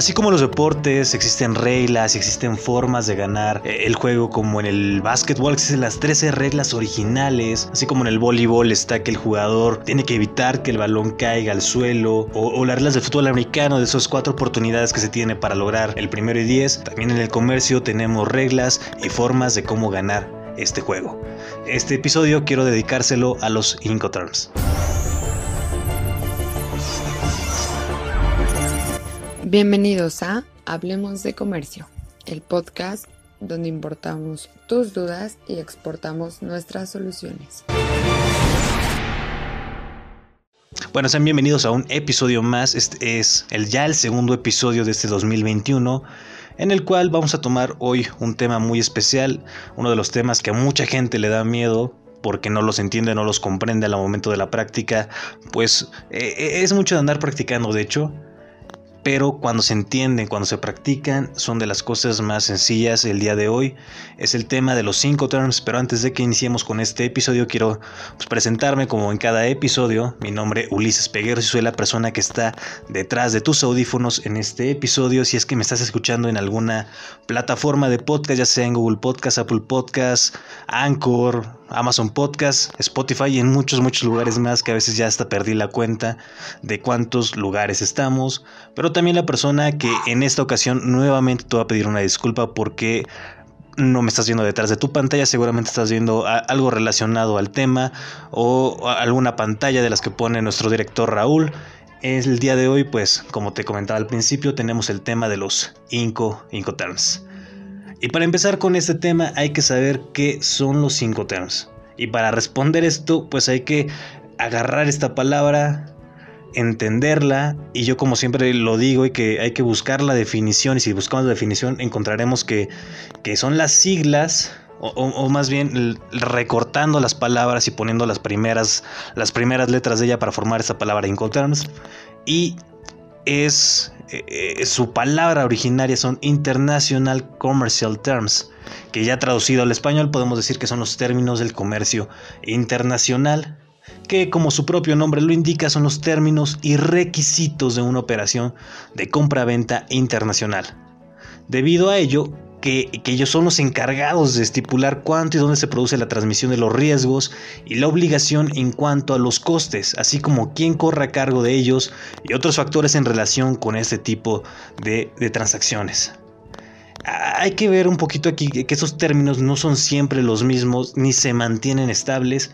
Así como los deportes, existen reglas, existen formas de ganar eh, el juego, como en el básquetbol existen las 13 reglas originales, así como en el voleibol está que el jugador tiene que evitar que el balón caiga al suelo, o, las reglas del fútbol americano, de esas cuatro oportunidades que se tiene para lograr el primero y 10. También en el comercio tenemos reglas y formas de cómo ganar este juego. Este episodio quiero dedicárselo a los Incoterms. Bienvenidos a Hablemos de Comercio, el podcast donde importamos tus dudas y exportamos nuestras soluciones. Bueno, sean bienvenidos a un episodio más. Este es el ya el segundo episodio de este 2021 en el cual vamos a tomar hoy un tema muy especial, uno de los temas que a mucha gente le da miedo porque no los entiende, no los comprende al momento de la práctica, pues eh, es mucho de andar practicando, de hecho, pero cuando se entienden, cuando se practican, son de las cosas más sencillas el día de hoy. Es el tema de los cinco terms, pero antes de que iniciemos con este episodio, quiero pues, presentarme como en cada episodio. Mi nombre es Ulises Peguero soy la persona que está detrás de tus audífonos en este episodio. Si es que me estás escuchando en alguna plataforma de podcast, ya sea en Google Podcast, Apple Podcast, Anchor, Amazon Podcast, Spotify y en muchos, muchos lugares más que a veces ya hasta perdí la cuenta de cuántos lugares estamos. Pero también la persona que en esta ocasión nuevamente te va a pedir una disculpa porque no me estás viendo detrás de tu pantalla, seguramente estás viendo algo relacionado al tema o alguna pantalla de las que pone nuestro director Raúl. El día de hoy, pues, como te comentaba al principio, tenemos el tema de los Inco Incoterms. Y para empezar con este tema hay que saber qué son los Incoterms. Y para responder esto, pues hay que agarrar esta palabra, entenderla y yo como siempre lo digo y que hay que buscar la definición y si buscamos la definición encontraremos que, que son las siglas o, más bien recortando las palabras y poniendo las primeras, las primeras letras de ella para formar esa palabra Incoterms y es eh, su palabra originaria son International Commercial Terms que ya traducido al español podemos decir que son los términos del comercio internacional que como su propio nombre lo indica son los términos y requisitos de una operación de compra-venta internacional. Debido a ello, que, ellos son los encargados de estipular cuánto y dónde se produce la transmisión de los riesgos y la obligación en cuanto a los costes, así como quién corre a cargo de ellos y otros factores en relación con este tipo de, de transacciones. Hay que ver un poquito aquí que esos términos no son siempre los mismos ni se mantienen estables,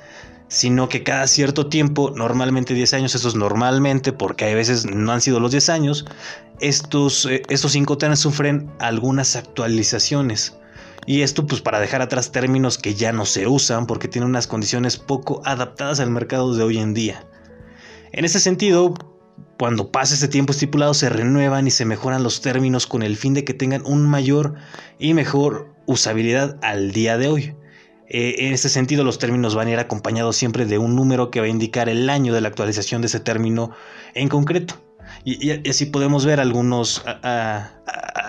sino que cada cierto tiempo, normalmente 10 años, eso es normalmente porque hay veces no han sido los 10 años, estos, eh, estos incoterms sufren algunas actualizaciones. Y esto pues para dejar atrás términos que ya no se usan porque tienen unas condiciones poco adaptadas al mercado de hoy en día. En ese sentido, cuando pasa ese tiempo estipulado se renuevan y se mejoran los términos con el fin de que tengan un mayor y mejor usabilidad al día de hoy. Eh, en este sentido, los términos van a ir acompañados siempre de un número que va a indicar el año de la actualización de ese término en concreto. Y, así podemos ver algunos,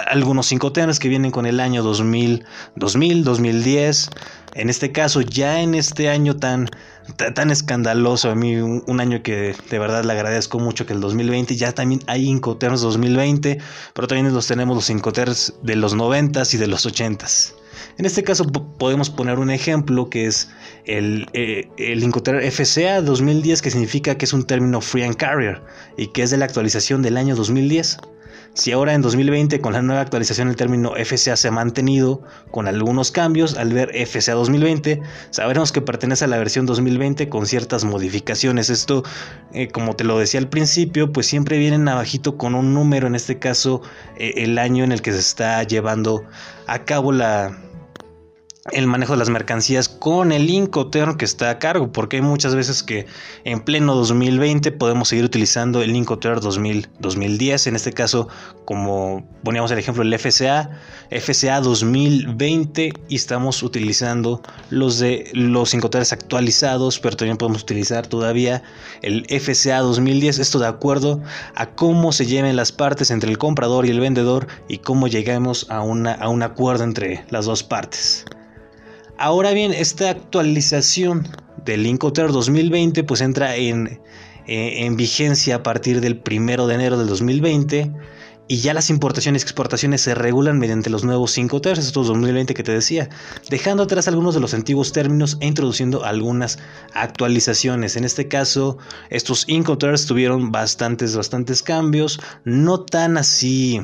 algunos cinco temas que vienen con el año 2000, 2000, 2010. En este caso, ya en este año tan, tan, escandaloso, a mí un, año que de verdad le agradezco mucho que el 2020, ya también hay Incoterms 2020, pero también los tenemos los Incoterms de los 90s y de los 80s. En este caso podemos poner un ejemplo que es el, eh, el Incoterm FCA 2010, que significa que es un término free and carrier y que es de la actualización del año 2010. Si ahora en 2020 con la nueva actualización el término FCA se ha mantenido con algunos cambios, al ver FCA 2020 sabremos que pertenece a la versión 2020 con ciertas modificaciones. Esto, eh, como te lo decía al principio, pues siempre vienen abajito con un número, en este caso eh, el año en el que se está llevando a cabo la, el manejo de las mercancías con el Incoterm que está a cargo, porque hay muchas veces que en pleno 2020 podemos seguir utilizando el Incoterm 2010, en este caso como poníamos el ejemplo el FCA, FCA 2020 y estamos utilizando los de los Incoterms actualizados, pero también podemos utilizar todavía el FCA 2010, esto de acuerdo a cómo se lleven las partes entre el comprador y el vendedor y cómo llegamos a, una, a un acuerdo entre las dos partes. Ahora bien, esta actualización del Incoterm 2020 pues entra en, eh, en, vigencia a partir del 1 de enero del 2020 y ya las importaciones y exportaciones se regulan mediante los nuevos 5 TERs, estos 2020 que te decía, dejando atrás algunos de los antiguos términos e introduciendo algunas actualizaciones. En este caso, estos 5 TERs tuvieron bastantes, bastantes cambios, no tan así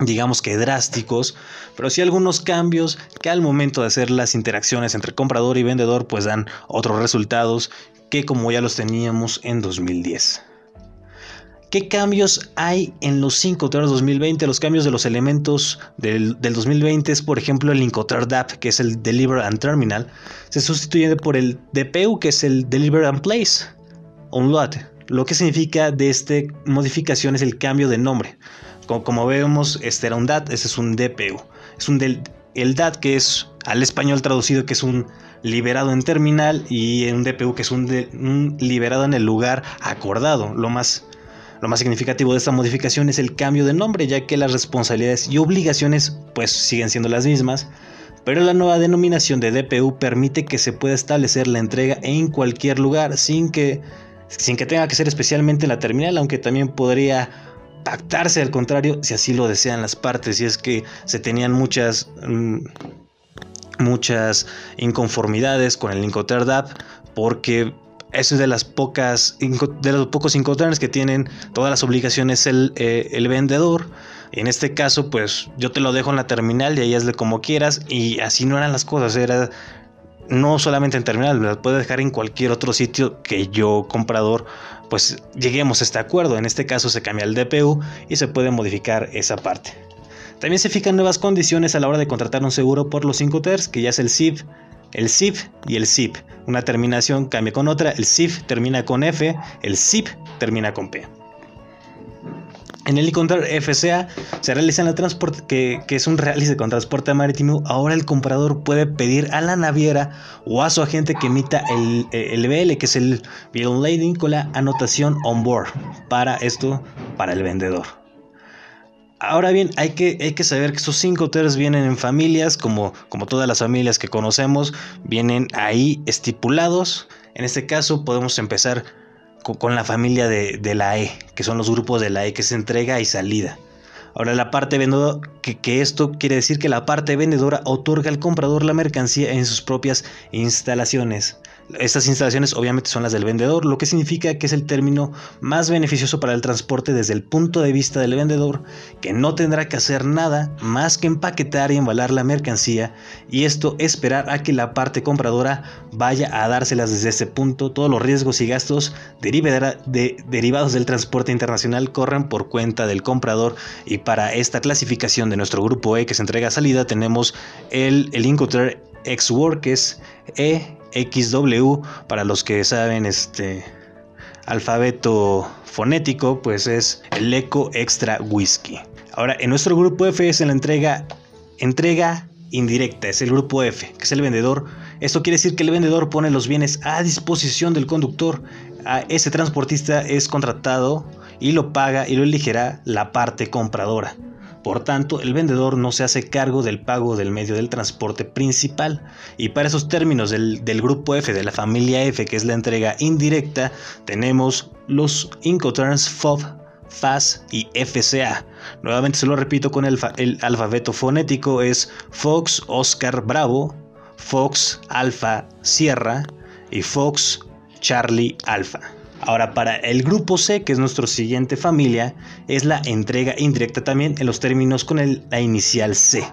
digamos que drásticos, pero sí algunos cambios que al momento de hacer las interacciones entre comprador y vendedor pues dan otros resultados que como ya los teníamos en 2010. ¿Qué cambios hay en los 5 TER 2020? Los cambios de los elementos del, 2020 es, por ejemplo, el Incoterm DAP, que es el Deliver and Terminal, se sustituye por el DPU, que es el Deliver and Place, un lot. Lo que significa de esta modificación es el cambio de nombre. Como, vemos, este era un DAT, este es un DPU. Es un del, el DAT que es al español traducido que es un liberado en terminal y un DPU que es un, un liberado en el lugar acordado. Lo más lo más significativo de esta modificación es el cambio de nombre, ya que las responsabilidades y obligaciones pues siguen siendo las mismas, pero la nueva denominación de DPU permite que se pueda establecer la entrega en cualquier lugar sin que, sin que tenga que ser especialmente en la terminal, aunque también podría pactarse al contrario si así lo desean las partes, y es que se tenían muchas... Mm, muchas inconformidades con el Incoterm porque eso es de las pocas de los pocos incoterms que tienen todas las obligaciones el, eh, el vendedor. En este caso, pues yo te lo dejo en la terminal y ahí hazle como quieras. Y así no eran las cosas. Era no solamente en terminal, lo puedes dejar en cualquier otro sitio que yo, comprador, pues lleguemos a este acuerdo. En este caso se cambia el DPU y se puede modificar esa parte. También se fijan nuevas condiciones a la hora de contratar un seguro por los 5 TERS, que ya es el SIP, el SIP y el SIP. Una terminación cambia con otra, el SIF termina con F, el SIP termina con P. En el encontrar FCA se realiza en transporte, que, es un realice con transporte marítimo. Ahora el comprador puede pedir a la naviera o a su agente que emita el, el BL, que es el Bill Lading, con la anotación on board. Para esto, para el vendedor. Ahora bien, hay que, hay que saber que esos cinco TERs vienen en familias, como, como todas las familias que conocemos, vienen ahí estipulados. En este caso podemos empezar con, la familia de, la E, que son los grupos de la E, que es entrega y salida. Ahora la parte vendedora, que, que, esto quiere decir que la parte vendedora otorga al comprador la mercancía en sus propias instalaciones. Estas instalaciones obviamente son las del vendedor, lo que significa que es el término más beneficioso para el transporte desde el punto de vista del vendedor, que no tendrá que hacer nada más que empaquetar y embalar la mercancía y esto esperar a que la parte compradora vaya a dárselas desde ese punto. Todos los riesgos y gastos derivados del transporte internacional corren por cuenta del comprador y para esta clasificación de nuestro grupo E que se entrega a salida tenemos el, el Incoter X-Work que es E XW, para los que saben este alfabeto fonético, pues es el Eco Extra Whisky. Ahora, en nuestro grupo F es la entrega, entrega indirecta, es el grupo F, que es el vendedor. Esto quiere decir que el vendedor pone los bienes a disposición del conductor. A ese transportista es contratado y lo paga y lo elegirá la parte compradora. Por tanto, el vendedor no se hace cargo del pago del medio del transporte principal. Y para esos términos del, grupo F, de la familia F, que es la entrega indirecta, tenemos los Incoterms FOB, FAS y FCA. Nuevamente se lo repito con el, el alfabeto fonético, es Fox Oscar Bravo, Fox Alfa Sierra y Fox Charlie Alfa. Ahora, para el grupo C, que es nuestra siguiente familia, es la entrega indirecta también en los términos con la inicial C.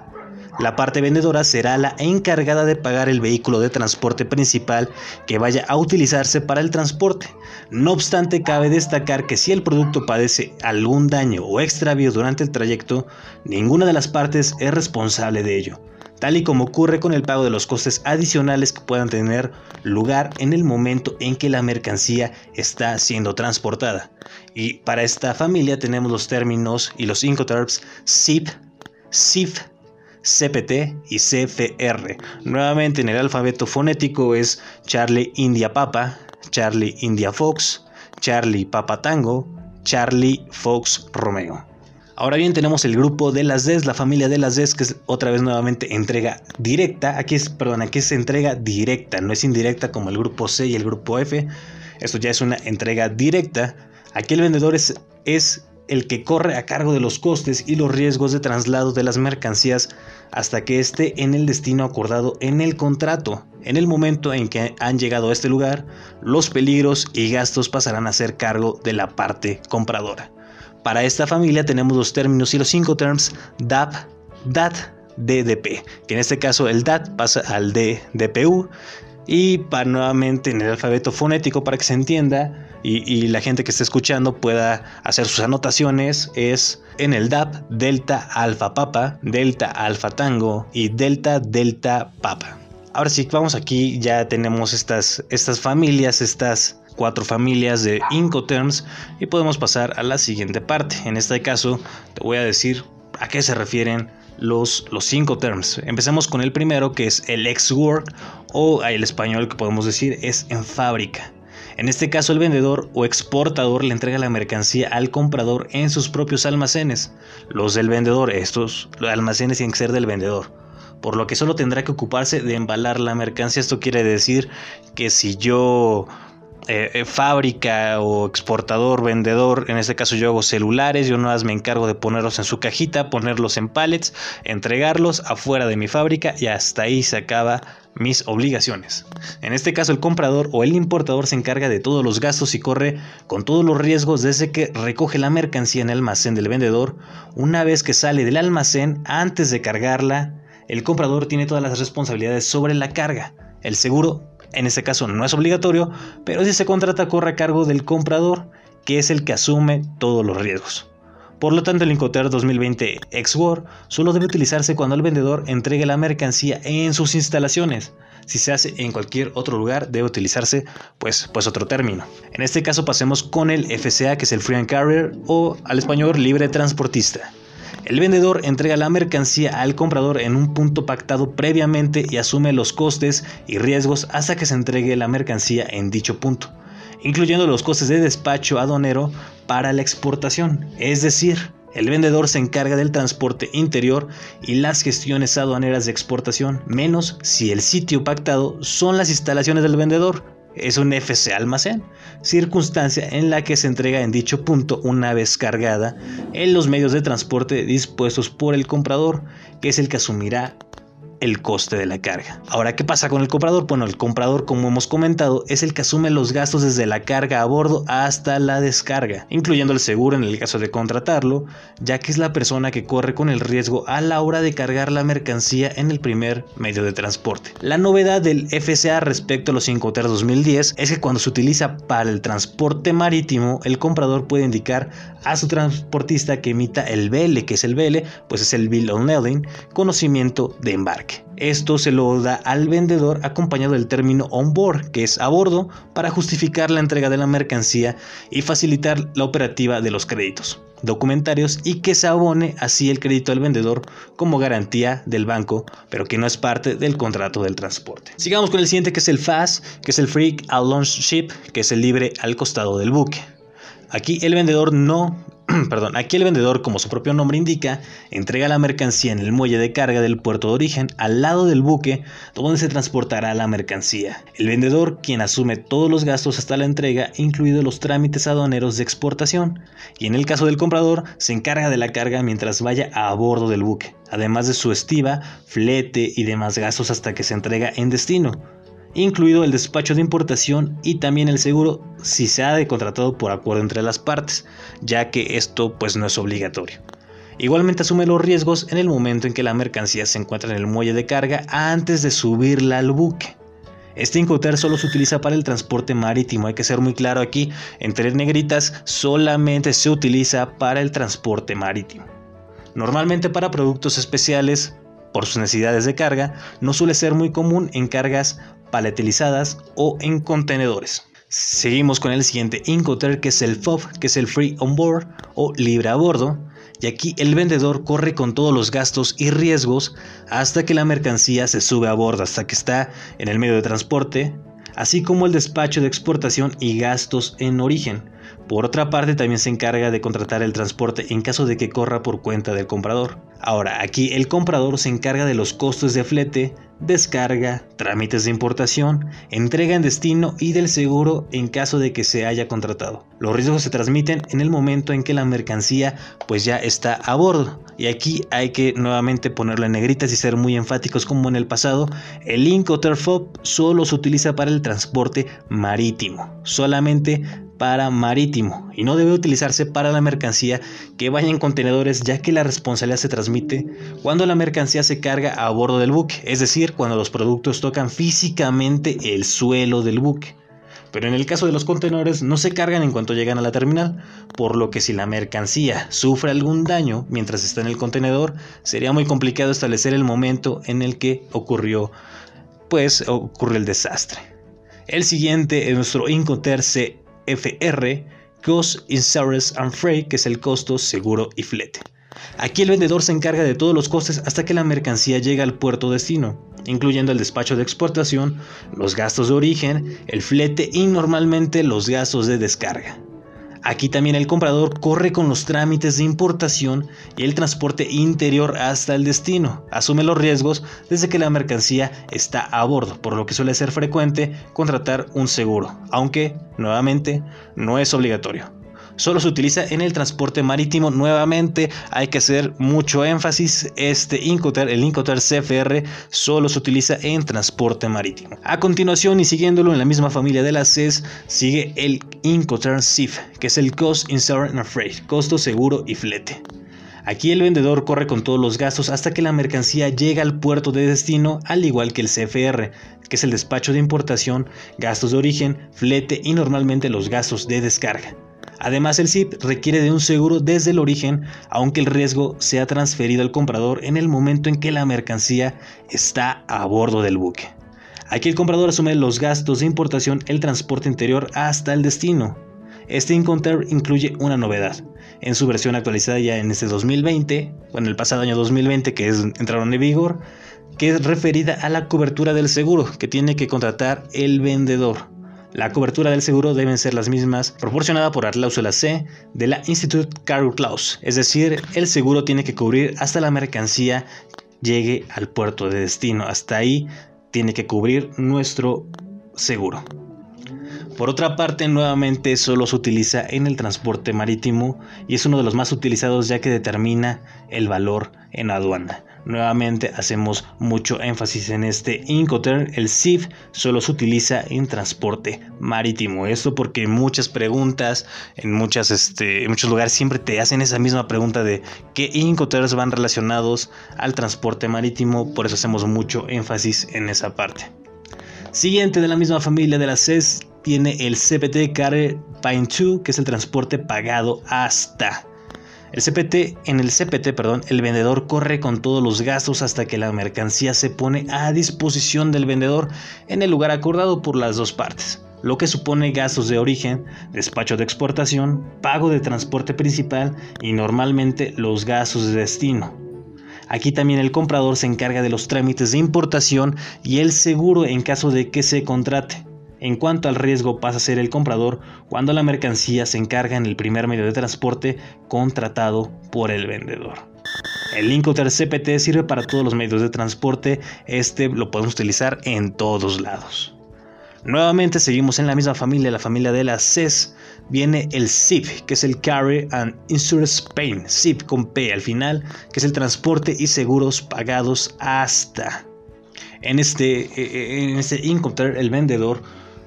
La parte vendedora será la encargada de pagar el vehículo de transporte principal que vaya a utilizarse para el transporte. No obstante, cabe destacar que si el producto padece algún daño o extravío durante el trayecto, ninguna de las partes es responsable de ello tal y como ocurre con el pago de los costes adicionales que puedan tener lugar en el momento en que la mercancía está siendo transportada. Y para esta familia tenemos los términos y los Incoterms SIP, SIF, CPT y CFR. Nuevamente en el alfabeto fonético es Charlie India Papa, Charlie India Fox, Charlie Papa Tango, Charlie Fox Romeo. Ahora bien, tenemos el grupo de las Ds, la familia de las Ds, que es otra vez nuevamente entrega directa. Aquí es, perdón, aquí es entrega directa, no es indirecta como el grupo C y el grupo F. Esto ya es una entrega directa. Aquí el vendedor es, es el que corre a cargo de los costes y los riesgos de traslado de las mercancías hasta que esté en el destino acordado en el contrato. En el momento en que han llegado a este lugar, los peligros y gastos pasarán a ser cargo de la parte compradora. Para esta familia tenemos los términos y los cinco terms DAP, DAT, DDP, que en este caso el DAT pasa al DDPU y para nuevamente en el alfabeto fonético para que se entienda y, la gente que esté escuchando pueda hacer sus anotaciones es en el DAP Delta Alfa Papa, Delta Alfa Tango y Delta Delta Papa. Ahora sí, vamos aquí, ya tenemos estas, estas familias, estas cuatro familias de Incoterms y podemos pasar a la siguiente parte. En este caso te voy a decir a qué se refieren los, los cinco terms. Empecemos con el primero que es el ex-work o el español que podemos decir es en fábrica. En este caso el vendedor o exportador le entrega la mercancía al comprador en sus propios almacenes. Los del vendedor, estos almacenes tienen que ser del vendedor. Por lo que solo tendrá que ocuparse de embalar la mercancía. Esto quiere decir que si yo eh, eh, fábrica o exportador, vendedor, en este caso yo hago celulares, yo no más me encargo de ponerlos en su cajita, ponerlos en pallets, entregarlos afuera de mi fábrica y hasta ahí se acaba mis obligaciones. En este caso el comprador o el importador se encarga de todos los gastos y corre con todos los riesgos desde que recoge la mercancía en el almacén del vendedor, una vez que sale del almacén antes de cargarla, el comprador tiene todas las responsabilidades sobre la carga. El seguro en este caso no es obligatorio, pero si se contrata corre a cargo del comprador, que es el que asume todos los riesgos. Por lo tanto, el Incoterm 2020 X-War solo debe utilizarse cuando el vendedor entregue la mercancía en sus instalaciones. Si se hace en cualquier otro lugar, debe utilizarse pues, pues otro término. En este caso pasemos con el FCA, que es el Free and Carrier, o al español libre transportista. El vendedor entrega la mercancía al comprador en un punto pactado previamente y asume los costes y riesgos hasta que se entregue la mercancía en dicho punto, incluyendo los costes de despacho aduanero para la exportación. Es decir, el vendedor se encarga del transporte interior y las gestiones aduaneras de exportación, menos si el sitio pactado son las instalaciones del vendedor, es un FC almacén, circunstancia en la que se entrega en dicho punto una vez cargada en los medios de transporte dispuestos por el comprador, que es el que asumirá el coste de la carga. Ahora, ¿qué pasa con el comprador? Bueno, el comprador, como hemos comentado, es el que asume los gastos desde la carga a bordo hasta la descarga, incluyendo el seguro en el caso de contratarlo, ya que es la persona que corre con el riesgo a la hora de cargar la mercancía en el primer medio de transporte. La novedad del FCA respecto a los 5TER 2010 es que cuando se utiliza para el transporte marítimo, el comprador puede indicar a su transportista que emita el BL, que es el BL, pues es el Bill of Lading, conocimiento de embarque. Esto se lo da al vendedor acompañado del término on board, que es a bordo, para justificar la entrega de la mercancía y facilitar la operativa de los créditos documentarios y que se abone así el crédito al vendedor como garantía del banco, pero que no es parte del contrato del transporte. Sigamos con el siguiente que es el FAS, que es el Free Launch Ship, que es el libre al costado del buque. Aquí el vendedor no perdón, aquí el vendedor, como su propio nombre indica, entrega la mercancía en el muelle de carga del puerto de origen al lado del buque donde se transportará la mercancía. El vendedor, quien asume todos los gastos hasta la entrega, incluidos los trámites aduaneros de exportación, y en el caso del comprador, se encarga de la carga mientras vaya a bordo del buque, además de su estiva, flete y demás gastos hasta que se entrega en destino incluido el despacho de importación y también el seguro si se ha de contratado por acuerdo entre las partes, ya que esto pues no es obligatorio. Igualmente asume los riesgos en el momento en que la mercancía se encuentra en el muelle de carga antes de subirla al buque. Este Incoterm solo se utiliza para el transporte marítimo, hay que ser muy claro aquí, entre negritas solamente se utiliza para el transporte marítimo. Normalmente para productos especiales, por sus necesidades de carga, no suele ser muy común en cargas paletilizadas o en contenedores. Seguimos con el siguiente Incoterm que es el FOB, que es el Free On Board o libre a bordo. Y aquí el vendedor corre con todos los gastos y riesgos hasta que la mercancía se sube a bordo, hasta que está en el medio de transporte, así como el despacho de exportación y gastos en origen. Por otra parte, también se encarga de contratar el transporte en caso de que corra por cuenta del comprador. Ahora, aquí el comprador se encarga de los costos de flete, descarga, trámites de importación, entrega en destino y del seguro en caso de que se haya contratado. Los riesgos se transmiten en el momento en que la mercancía pues ya está a bordo. Y aquí hay que nuevamente ponerlo en negritas y ser muy enfáticos como en el pasado. El Incoterm FOB solo se utiliza para el transporte marítimo. Solamente para marítimo y no debe utilizarse para la mercancía que vaya en contenedores ya que la responsabilidad se transmite cuando la mercancía se carga a bordo del buque, es decir, cuando los productos tocan físicamente el suelo del buque. Pero en el caso de los contenedores no se cargan en cuanto llegan a la terminal, por lo que si la mercancía sufre algún daño mientras está en el contenedor, sería muy complicado establecer el momento en el que ocurrió pues ocurre el desastre. El siguiente es nuestro Incoterm C FR, Cost, Insurance and Freight, que es el costo, seguro y flete. Aquí el vendedor se encarga de todos los costes hasta que la mercancía llega al puerto destino, incluyendo el despacho de exportación, los gastos de origen, el flete y normalmente los gastos de descarga. Aquí también el comprador corre con los trámites de importación y el transporte interior hasta el destino. Asume los riesgos desde que la mercancía está a bordo, por lo que suele ser frecuente contratar un seguro, aunque, nuevamente, no es obligatorio solo se utiliza en el transporte marítimo. Nuevamente hay que hacer mucho énfasis. Este Incoter, el Incoter CFR, solo se utiliza en transporte marítimo. A continuación y siguiéndolo en la misma familia de las CES, sigue el Incoterm SIF, que es el Cost Insurance and Freight, costo seguro y flete. Aquí el vendedor corre con todos los gastos hasta que la mercancía llega al puerto de destino, al igual que el CFR, que es el despacho de importación, gastos de origen, flete y normalmente los gastos de descarga. Además, el SIP requiere de un seguro desde el origen, aunque el riesgo sea transferido al comprador en el momento en que la mercancía está a bordo del buque. Aquí el comprador asume los gastos de importación, el transporte interior hasta el destino. Este Incoterm incluye una novedad. En su versión actualizada ya en este 2020, o en el pasado año 2020 que entraron en vigor, que es referida a la cobertura del seguro que tiene que contratar el vendedor. La cobertura del seguro deben ser las mismas proporcionada por la cláusula C de la Institute Cargo Clause, es decir, el seguro tiene que cubrir hasta la mercancía llegue al puerto de destino. Hasta ahí tiene que cubrir nuestro seguro. Por otra parte, nuevamente solo se utiliza en el transporte marítimo y es uno de los más utilizados ya que determina el valor en aduana. Nuevamente hacemos mucho énfasis en este Incoterm. El SIF solo se utiliza en transporte marítimo. Esto porque muchas preguntas, en, este, muchos lugares siempre te hacen esa misma pregunta de qué Incoterms van relacionados al transporte marítimo. Por eso hacemos mucho énfasis en esa parte. Siguiente de la misma familia de las CES tiene el CPT Carrier Pine 2, que es el transporte pagado hasta. El CPT, en el CPT, perdón, el vendedor corre con todos los gastos hasta que la mercancía se pone a disposición del vendedor en el lugar acordado por las dos partes, lo que supone gastos de origen, despacho de exportación, pago de transporte principal y normalmente los gastos de destino. Aquí también el comprador se encarga de los trámites de importación y el seguro en caso de que se contrate. En cuanto al riesgo pasa a ser el comprador cuando la mercancía se encarga en el primer medio de transporte contratado por el vendedor. El Incoterm CPT sirve para todos los medios de transporte, este lo podemos utilizar en todos lados. Nuevamente seguimos en la misma familia, la familia de las CES. Viene el SIP, que es el Carry and Insurance Payment, SIP con P al final, que es el transporte y seguros pagados hasta. En este, eh, eh, en este Incoterm, el vendedor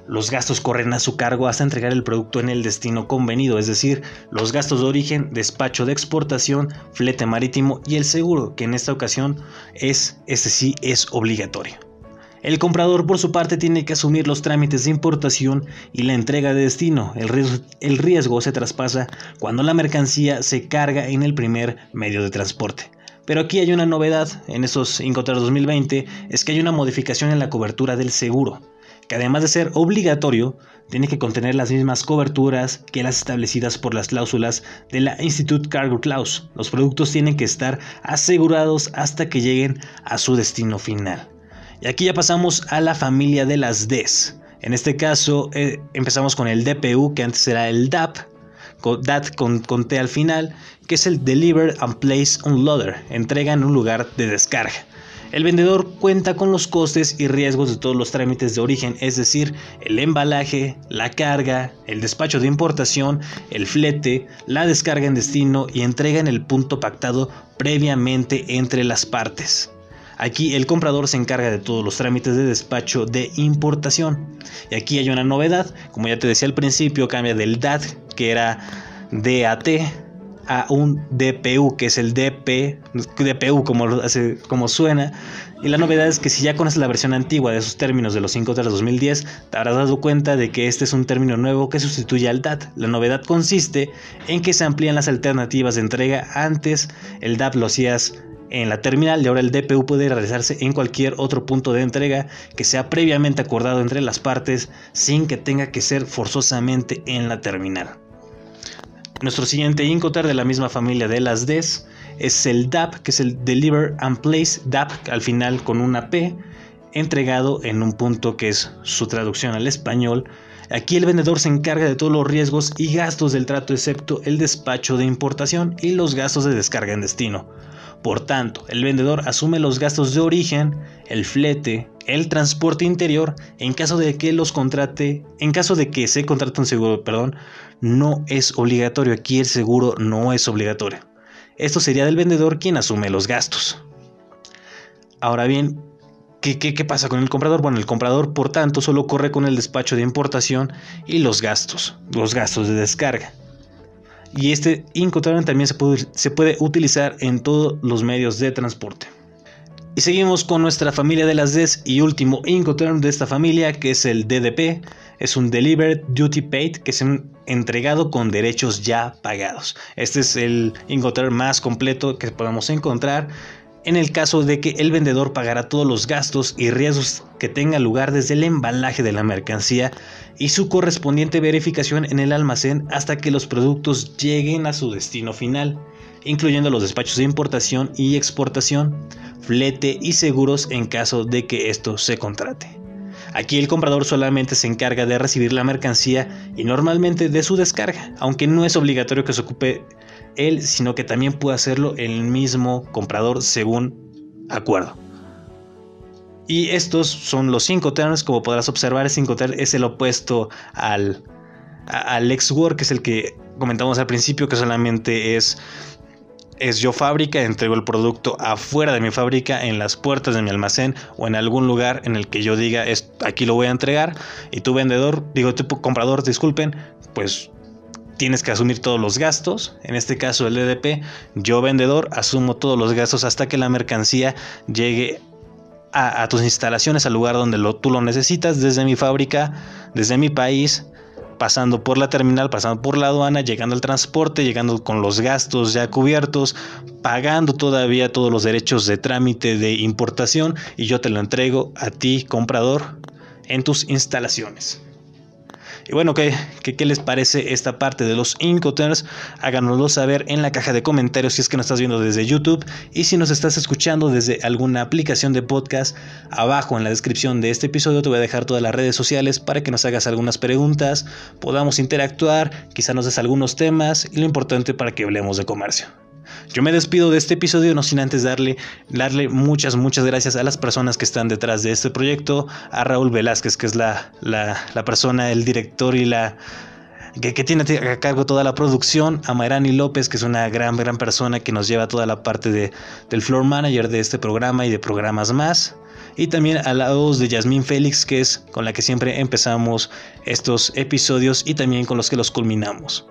los gastos corren a su cargo hasta entregar el producto en el destino convenido, es decir, los gastos de origen, despacho de exportación, flete marítimo y el seguro, que en esta ocasión es, este sí es obligatorio. El comprador por su parte tiene que asumir los trámites de importación y la entrega de destino. El riesgo, se traspasa cuando la mercancía se carga en el primer medio de transporte. Pero aquí hay una novedad en esos Incoterm 2020, es que hay una modificación en la cobertura del seguro que además de ser obligatorio, tiene que contener las mismas coberturas que las establecidas por las cláusulas de la Institute Cargo Clause. Los productos tienen que estar asegurados hasta que lleguen a su destino final. Y aquí ya pasamos a la familia de las Ds. En este caso eh, empezamos con el DPU, que antes era el DAP, con, DAT con, con T al final, que es el Deliver and Place on Loader, entrega en un lugar de descarga. El vendedor cuenta con los costes y riesgos de todos los trámites de origen, es decir, el embalaje, la carga, el despacho de importación, el flete, la descarga en destino y entrega en el punto pactado previamente entre las partes. Aquí el comprador se encarga de todos los trámites de despacho de importación. Y aquí hay una novedad, como ya te decía al principio, cambia del DAT, que era DAT, a un DPU, que es el DP, DPU como, como suena. Y la novedad es que si ya conoces la versión antigua de esos términos de los 5 de 2010, te habrás dado cuenta de que este es un término nuevo que sustituye al DAT. La novedad consiste en que se amplían las alternativas de entrega. Antes el DAT lo hacías en la terminal y ahora el DPU puede realizarse en cualquier otro punto de entrega que sea previamente acordado entre las partes sin que tenga que ser forzosamente en la terminal. Nuestro siguiente Incoter de la misma familia de las Ds es el DAP, que es el Deliver and Place DAP, al final con una P, entregado en un punto que es su traducción al español. Aquí el vendedor se encarga de todos los riesgos y gastos del trato excepto el despacho de importación y los gastos de descarga en destino. Por tanto, el vendedor asume los gastos de origen, el flete, el transporte interior en caso de que los contrate, en caso de que se contrate un seguro, perdón, no es obligatorio. Aquí el seguro no es obligatorio. Esto sería del vendedor quien asume los gastos. Ahora bien, ¿qué, qué, pasa con el comprador? Bueno, el comprador, por tanto, solo corre con el despacho de importación y los gastos, los gastos de descarga. Y este Incoterm también se puede, utilizar en todos los medios de transporte. Y seguimos con nuestra familia de las Ds y último Incoterm de esta familia, que es el DDP. Es un Delivered Duty Paid, que es un entregado con derechos ya pagados. Este es el Incoterm más completo que podemos encontrar en el caso de que el vendedor pagará todos los gastos y riesgos que tenga lugar desde el embalaje de la mercancía y su correspondiente verificación en el almacén hasta que los productos lleguen a su destino final, incluyendo los despachos de importación y exportación, flete y seguros en caso de que esto se contrate. Aquí el comprador solamente se encarga de recibir la mercancía y normalmente de su descarga, aunque no es obligatorio que se ocupe él, sino que también puede hacerlo el mismo comprador según acuerdo. Y estos son los cinco terms, como podrás observar, el 5 es el opuesto al, al ex-work, que es el que comentamos al principio, que solamente es es yo fábrica, entrego el producto afuera de mi fábrica, en las puertas de mi almacén o en algún lugar en el que yo diga aquí lo voy a entregar y tu vendedor, digo tu comprador, disculpen, pues tienes que asumir todos los gastos, en este caso el DDP, yo vendedor asumo todos los gastos hasta que la mercancía llegue a, tus instalaciones, al lugar donde tú lo necesitas, desde mi fábrica, desde mi país, pasando por la terminal, pasando por la aduana, llegando al transporte, llegando con los gastos ya cubiertos, pagando todavía todos los derechos de trámite de importación y yo te lo entrego a ti, comprador, en tus instalaciones. Y bueno, ¿qué, qué, les parece esta parte de los Incoterms? Háganoslo saber en la caja de comentarios si es que nos estás viendo desde YouTube y si nos estás escuchando desde alguna aplicación de podcast. Abajo en la descripción de este episodio te voy a dejar todas las redes sociales para que nos hagas algunas preguntas, podamos interactuar, quizá nos des algunos temas y lo importante para que hablemos de comercio. Yo me despido de este episodio no sin antes darle, darle muchas, muchas gracias a las personas que están detrás de este proyecto, a Raúl Velázquez, que es la, la, persona, el director y la, que, tiene a cargo toda la producción, a Mayrani López, que es una gran, gran persona que nos lleva toda la parte de, del floor manager de este programa y de programas más. Y también a la voz de Yasmín Félix, que es con la que siempre empezamos estos episodios y también con los que los culminamos.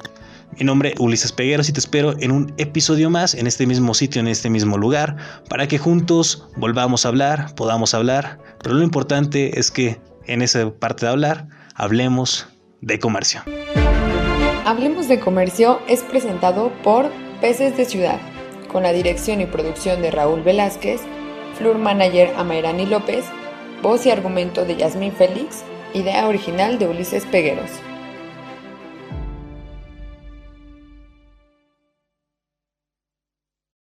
Mi nombre es Ulises Pegueros y te espero en un episodio más en este mismo sitio, en este mismo lugar, para que juntos volvamos a hablar, podamos hablar, pero lo importante es que en esa parte de hablar hablemos de comercio. Hablemos de comercio es presentado por Peces de Ciudad, con la dirección y producción de Raúl Velázquez, Floor Manager Amairani López, voz y argumento de Yasmín Félix, idea original de Ulises Pegueros.